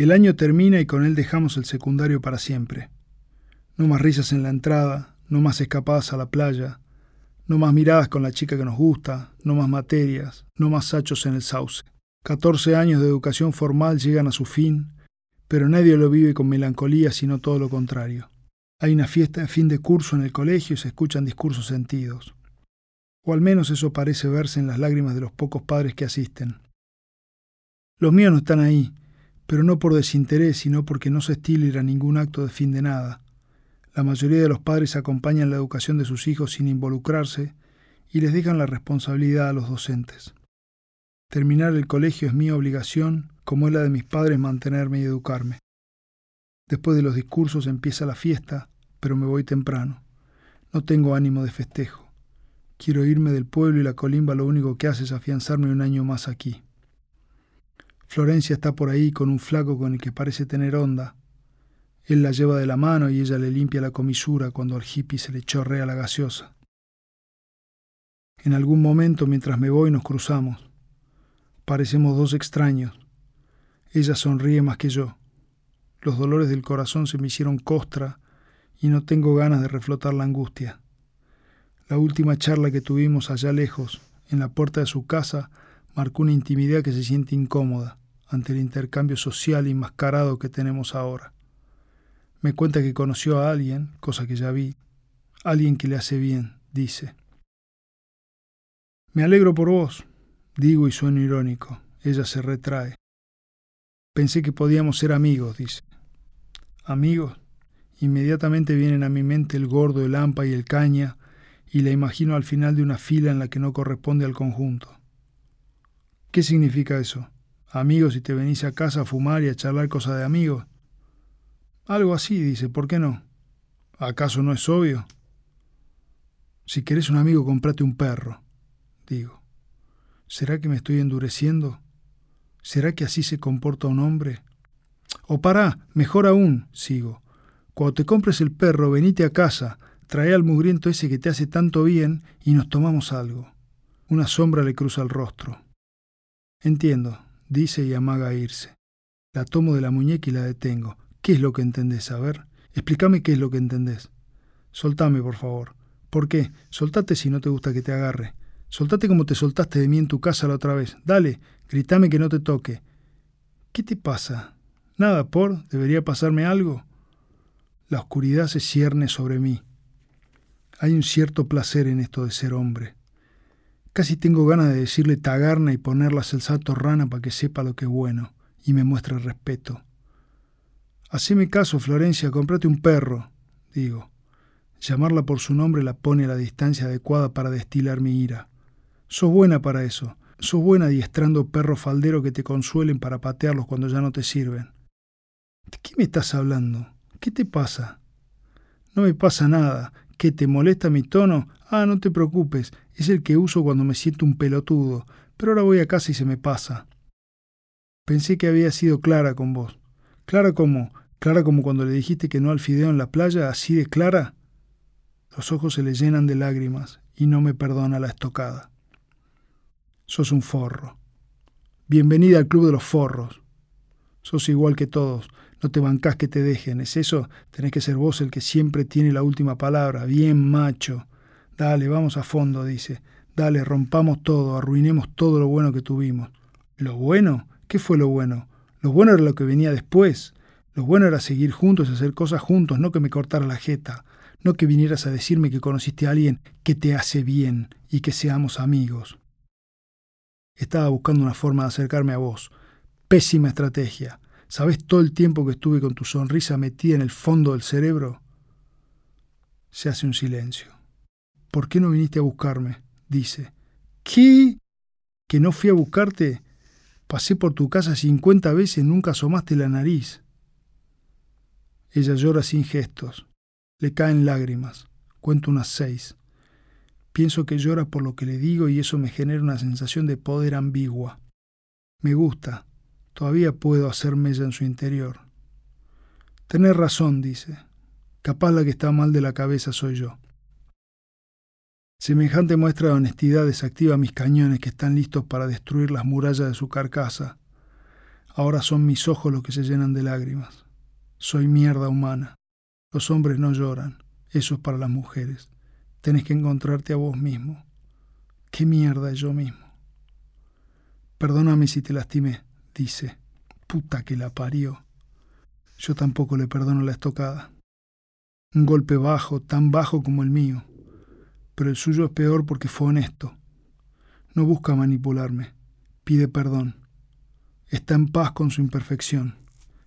El año termina y con él dejamos el secundario para siempre. No más risas en la entrada, no más escapadas a la playa, no más miradas con la chica que nos gusta, no más materias, no más sachos en el sauce. Catorce años de educación formal llegan a su fin, pero nadie lo vive con melancolía, sino todo lo contrario. Hay una fiesta de fin de curso en el colegio y se escuchan discursos sentidos. O al menos eso parece verse en las lágrimas de los pocos padres que asisten. Los míos no están ahí, pero no por desinterés, sino porque no se estila ningún acto de fin de nada. La mayoría de los padres acompañan la educación de sus hijos sin involucrarse y les dejan la responsabilidad a los docentes. Terminar el colegio es mi obligación, como es la de mis padres mantenerme y educarme. Después de los discursos empieza la fiesta, pero me voy temprano. No tengo ánimo de festejo. Quiero irme del pueblo y la colimba lo único que hace es afianzarme un año más aquí. Florencia está por ahí con un flaco con el que parece tener onda. Él la lleva de la mano y ella le limpia la comisura cuando al hippie se le chorrea la gaseosa. En algún momento mientras me voy nos cruzamos. Parecemos dos extraños. Ella sonríe más que yo. Los dolores del corazón se me hicieron costra y no tengo ganas de reflotar la angustia. La última charla que tuvimos allá lejos, en la puerta de su casa, marcó una intimidad que se siente incómoda ante el intercambio social enmascarado que tenemos ahora. Me cuenta que conoció a alguien, cosa que ya vi, alguien que le hace bien, dice. Me alegro por vos, digo y sueno irónico. Ella se retrae. Pensé que podíamos ser amigos, dice. ¿Amigos? Inmediatamente vienen a mi mente el gordo, el hampa y el caña, y la imagino al final de una fila en la que no corresponde al conjunto. ¿Qué significa eso? Amigos y te venís a casa a fumar y a charlar cosas de amigos. Algo así, dice, ¿por qué no? ¿Acaso no es obvio? Si querés un amigo, comprate un perro, digo. ¿Será que me estoy endureciendo? ¿Será que así se comporta un hombre? O pará, mejor aún, sigo. Cuando te compres el perro, venite a casa, trae al mugriento ese que te hace tanto bien y nos tomamos algo. Una sombra le cruza el rostro. Entiendo, dice y amaga irse. La tomo de la muñeca y la detengo. ¿Qué es lo que entendés? A ver, explícame qué es lo que entendés. Soltame, por favor. ¿Por qué? Soltate si no te gusta que te agarre. Soltate como te soltaste de mí en tu casa la otra vez. Dale, gritame que no te toque. ¿Qué te pasa? Nada, por. ¿Debería pasarme algo? La oscuridad se cierne sobre mí. Hay un cierto placer en esto de ser hombre. Casi tengo ganas de decirle tagarna y ponerlas el salto rana para que sepa lo que es bueno y me muestre respeto. Haceme caso, Florencia, comprate un perro, digo. Llamarla por su nombre la pone a la distancia adecuada para destilar mi ira. Sos buena para eso. Sos buena adiestrando perros falderos que te consuelen para patearlos cuando ya no te sirven. ¿De qué me estás hablando? ¿Qué te pasa? No me pasa nada. ¿Qué te molesta mi tono? Ah, no te preocupes, es el que uso cuando me siento un pelotudo, pero ahora voy a casa y se me pasa. Pensé que había sido clara con vos. ¿Clara como? ¿Clara como cuando le dijiste que no al fideo en la playa? ¿Así de clara? Los ojos se le llenan de lágrimas y no me perdona la estocada. Sos un forro. Bienvenida al club de los forros. Sos igual que todos, no te bancás que te dejen, ¿es eso? Tenés que ser vos el que siempre tiene la última palabra. Bien, macho. Dale, vamos a fondo, dice. Dale, rompamos todo, arruinemos todo lo bueno que tuvimos. ¿Lo bueno? ¿Qué fue lo bueno? Lo bueno era lo que venía después. Lo bueno era seguir juntos hacer cosas juntos, no que me cortara la jeta. No que vinieras a decirme que conociste a alguien que te hace bien y que seamos amigos. Estaba buscando una forma de acercarme a vos. Pésima estrategia. ¿Sabes todo el tiempo que estuve con tu sonrisa metida en el fondo del cerebro? Se hace un silencio. ¿Por qué no viniste a buscarme? dice. ¿Qué? ¿Que no fui a buscarte? Pasé por tu casa cincuenta veces, nunca asomaste la nariz. Ella llora sin gestos. Le caen lágrimas. Cuento unas seis. Pienso que llora por lo que le digo y eso me genera una sensación de poder ambigua. Me gusta, Todavía puedo hacer mella en su interior. Tenés razón, dice. Capaz la que está mal de la cabeza soy yo. Semejante muestra de honestidad desactiva mis cañones que están listos para destruir las murallas de su carcasa. Ahora son mis ojos los que se llenan de lágrimas. Soy mierda humana. Los hombres no lloran. Eso es para las mujeres. Tenés que encontrarte a vos mismo. ¿Qué mierda es yo mismo? Perdóname si te lastimé, dice. Puta que la parió. Yo tampoco le perdono la estocada. Un golpe bajo, tan bajo como el mío. Pero el suyo es peor porque fue honesto. No busca manipularme. Pide perdón. Está en paz con su imperfección,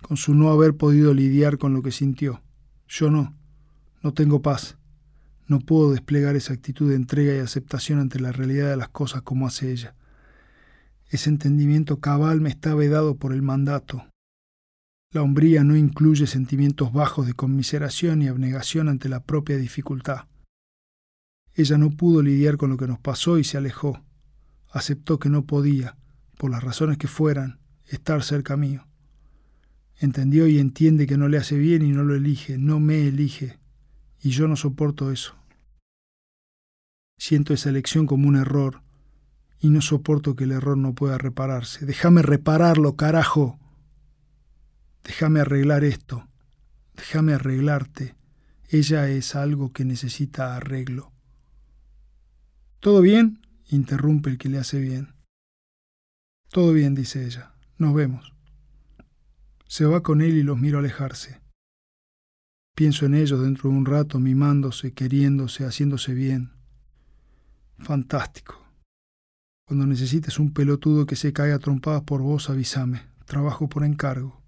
con su no haber podido lidiar con lo que sintió. Yo no. No tengo paz. No puedo desplegar esa actitud de entrega y aceptación ante la realidad de las cosas como hace ella. Ese entendimiento cabal me está vedado por el mandato. La hombría no incluye sentimientos bajos de conmiseración y abnegación ante la propia dificultad. Ella no pudo lidiar con lo que nos pasó y se alejó. Aceptó que no podía, por las razones que fueran, estar cerca mío. Entendió y entiende que no le hace bien y no lo elige, no me elige, y yo no soporto eso. Siento esa elección como un error y no soporto que el error no pueda repararse. Déjame repararlo, carajo. Déjame arreglar esto. Déjame arreglarte. Ella es algo que necesita arreglo. ¿Todo bien? interrumpe el que le hace bien. Todo bien, dice ella. Nos vemos. Se va con él y los miro alejarse. Pienso en ellos dentro de un rato, mimándose, queriéndose, haciéndose bien. Fantástico. Cuando necesites un pelotudo que se caiga trompadas por vos, avísame. Trabajo por encargo.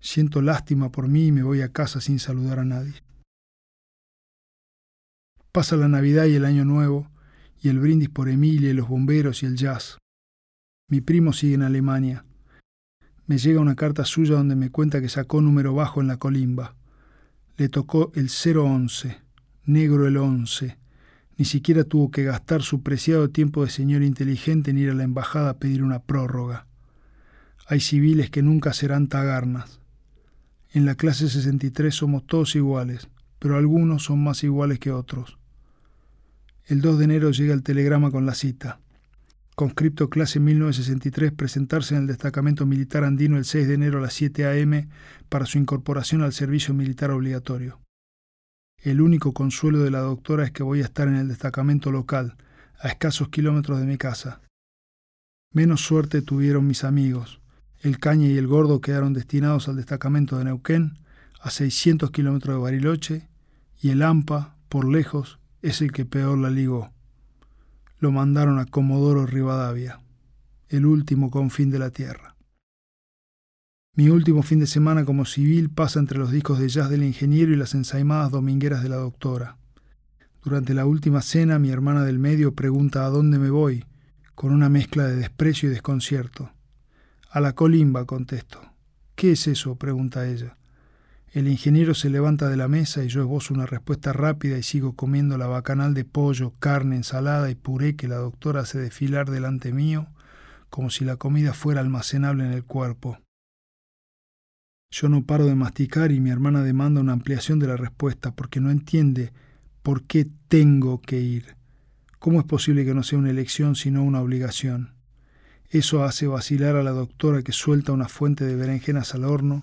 Siento lástima por mí y me voy a casa sin saludar a nadie. Pasa la Navidad y el Año Nuevo, y el brindis por Emilia y los bomberos y el jazz. Mi primo sigue en Alemania. Me llega una carta suya donde me cuenta que sacó número bajo en la colimba. Le tocó el 011, negro el 11. Ni siquiera tuvo que gastar su preciado tiempo de señor inteligente en ir a la embajada a pedir una prórroga. Hay civiles que nunca serán tagarnas. En la clase 63 somos todos iguales, pero algunos son más iguales que otros. El 2 de enero llega el telegrama con la cita. Conscripto clase 1963 presentarse en el destacamento militar andino el 6 de enero a las 7 a.m. para su incorporación al servicio militar obligatorio. El único consuelo de la doctora es que voy a estar en el destacamento local, a escasos kilómetros de mi casa. Menos suerte tuvieron mis amigos. El Caña y el Gordo quedaron destinados al destacamento de Neuquén, a 600 kilómetros de Bariloche, y el AMPA, por lejos, es el que peor la ligó lo mandaron a Comodoro Rivadavia, el último confín de la tierra. Mi último fin de semana como civil pasa entre los discos de jazz del ingeniero y las ensaimadas domingueras de la doctora. Durante la última cena, mi hermana del medio pregunta a dónde me voy, con una mezcla de desprecio y desconcierto. A la colimba, contesto. ¿Qué es eso? pregunta ella. El ingeniero se levanta de la mesa y yo esbozo una respuesta rápida y sigo comiendo la bacanal de pollo, carne, ensalada y puré que la doctora hace desfilar delante mío, como si la comida fuera almacenable en el cuerpo. Yo no paro de masticar y mi hermana demanda una ampliación de la respuesta porque no entiende por qué tengo que ir. ¿Cómo es posible que no sea una elección sino una obligación? Eso hace vacilar a la doctora que suelta una fuente de berenjenas al horno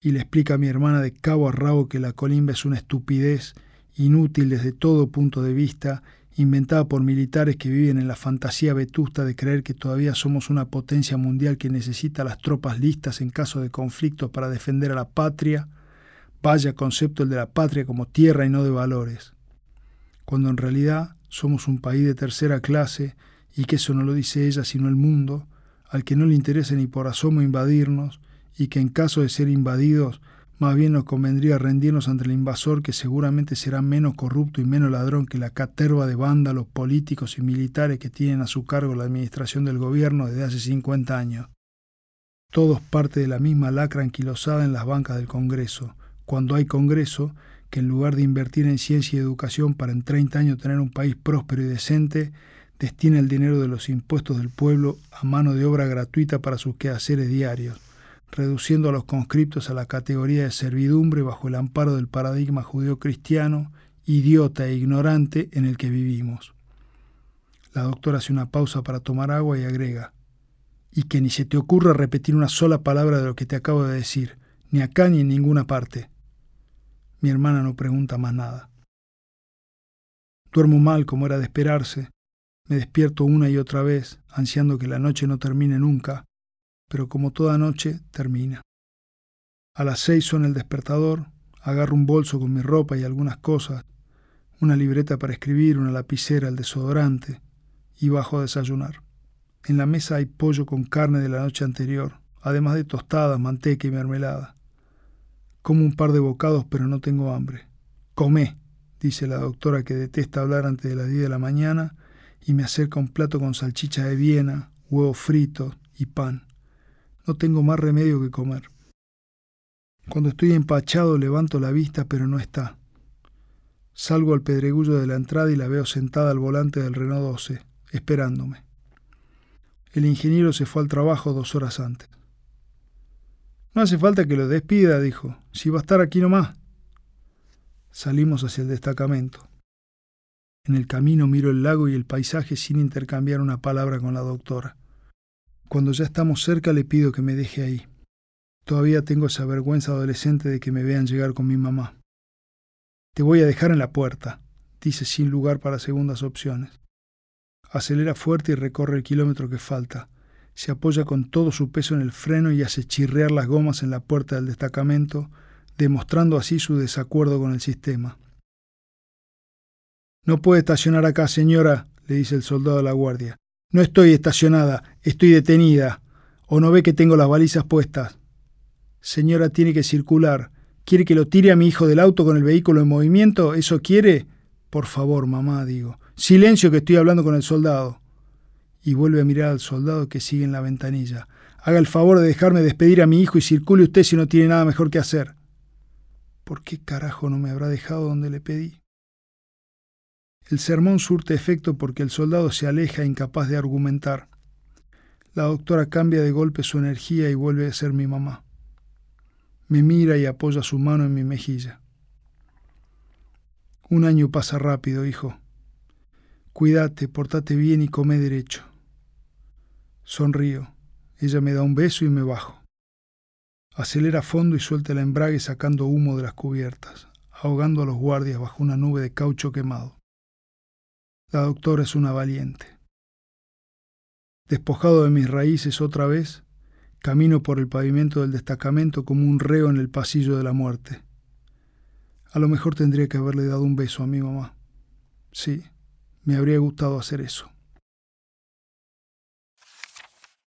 y le explica a mi hermana de cabo a rabo que la colimba es una estupidez inútil desde todo punto de vista, inventada por militares que viven en la fantasía vetusta de creer que todavía somos una potencia mundial que necesita las tropas listas en caso de conflicto para defender a la patria, vaya concepto el de la patria como tierra y no de valores, cuando en realidad somos un país de tercera clase y que eso no lo dice ella sino el mundo, al que no le interesa ni por asomo invadirnos, y que en caso de ser invadidos, más bien nos convendría rendirnos ante el invasor que seguramente será menos corrupto y menos ladrón que la caterva de vándalos políticos y militares que tienen a su cargo la administración del gobierno desde hace 50 años. Todos parte de la misma lacra anquilosada en las bancas del Congreso, cuando hay Congreso que en lugar de invertir en ciencia y educación para en 30 años tener un país próspero y decente, destina el dinero de los impuestos del pueblo a mano de obra gratuita para sus quehaceres diarios reduciendo a los conscriptos a la categoría de servidumbre bajo el amparo del paradigma judío-cristiano, idiota e ignorante en el que vivimos. La doctora hace una pausa para tomar agua y agrega, y que ni se te ocurra repetir una sola palabra de lo que te acabo de decir, ni acá ni en ninguna parte. Mi hermana no pregunta más nada. Duermo mal, como era de esperarse. Me despierto una y otra vez, ansiando que la noche no termine nunca, pero como toda noche, termina. A las seis suena el despertador, agarro un bolso con mi ropa y algunas cosas, una libreta para escribir, una lapicera, el desodorante, y bajo a desayunar. En la mesa hay pollo con carne de la noche anterior, además de tostadas, manteca y mermelada. Como un par de bocados, pero no tengo hambre. Comé, dice la doctora que detesta hablar antes de las 10 de la mañana, y me acerca un plato con salchicha de Viena, huevos fritos y pan. No tengo más remedio que comer. Cuando estoy empachado levanto la vista, pero no está. Salgo al pedregullo de la entrada y la veo sentada al volante del Renault 12, esperándome. El ingeniero se fue al trabajo dos horas antes. No hace falta que lo despida, dijo. Si va a estar aquí nomás. Salimos hacia el destacamento. En el camino miro el lago y el paisaje sin intercambiar una palabra con la doctora. Cuando ya estamos cerca le pido que me deje ahí. Todavía tengo esa vergüenza adolescente de que me vean llegar con mi mamá. Te voy a dejar en la puerta, dice sin lugar para segundas opciones. Acelera fuerte y recorre el kilómetro que falta. Se apoya con todo su peso en el freno y hace chirrear las gomas en la puerta del destacamento, demostrando así su desacuerdo con el sistema. No puede estacionar acá, señora, le dice el soldado de la guardia. No estoy estacionada, estoy detenida. ¿O no ve que tengo las balizas puestas? Señora, tiene que circular. ¿Quiere que lo tire a mi hijo del auto con el vehículo en movimiento? ¿Eso quiere? Por favor, mamá, digo. Silencio que estoy hablando con el soldado. Y vuelve a mirar al soldado que sigue en la ventanilla. Haga el favor de dejarme despedir a mi hijo y circule usted si no tiene nada mejor que hacer. ¿Por qué carajo no me habrá dejado donde le pedí? El sermón surte efecto porque el soldado se aleja incapaz de argumentar. La doctora cambia de golpe su energía y vuelve a ser mi mamá. Me mira y apoya su mano en mi mejilla. Un año pasa rápido, hijo. Cuídate, portate bien y come derecho. Sonrío. Ella me da un beso y me bajo. Acelera a fondo y suelta el embrague sacando humo de las cubiertas, ahogando a los guardias bajo una nube de caucho quemado. La doctora es una valiente. Despojado de mis raíces otra vez, camino por el pavimento del destacamento como un reo en el pasillo de la muerte. A lo mejor tendría que haberle dado un beso a mi mamá. Sí, me habría gustado hacer eso.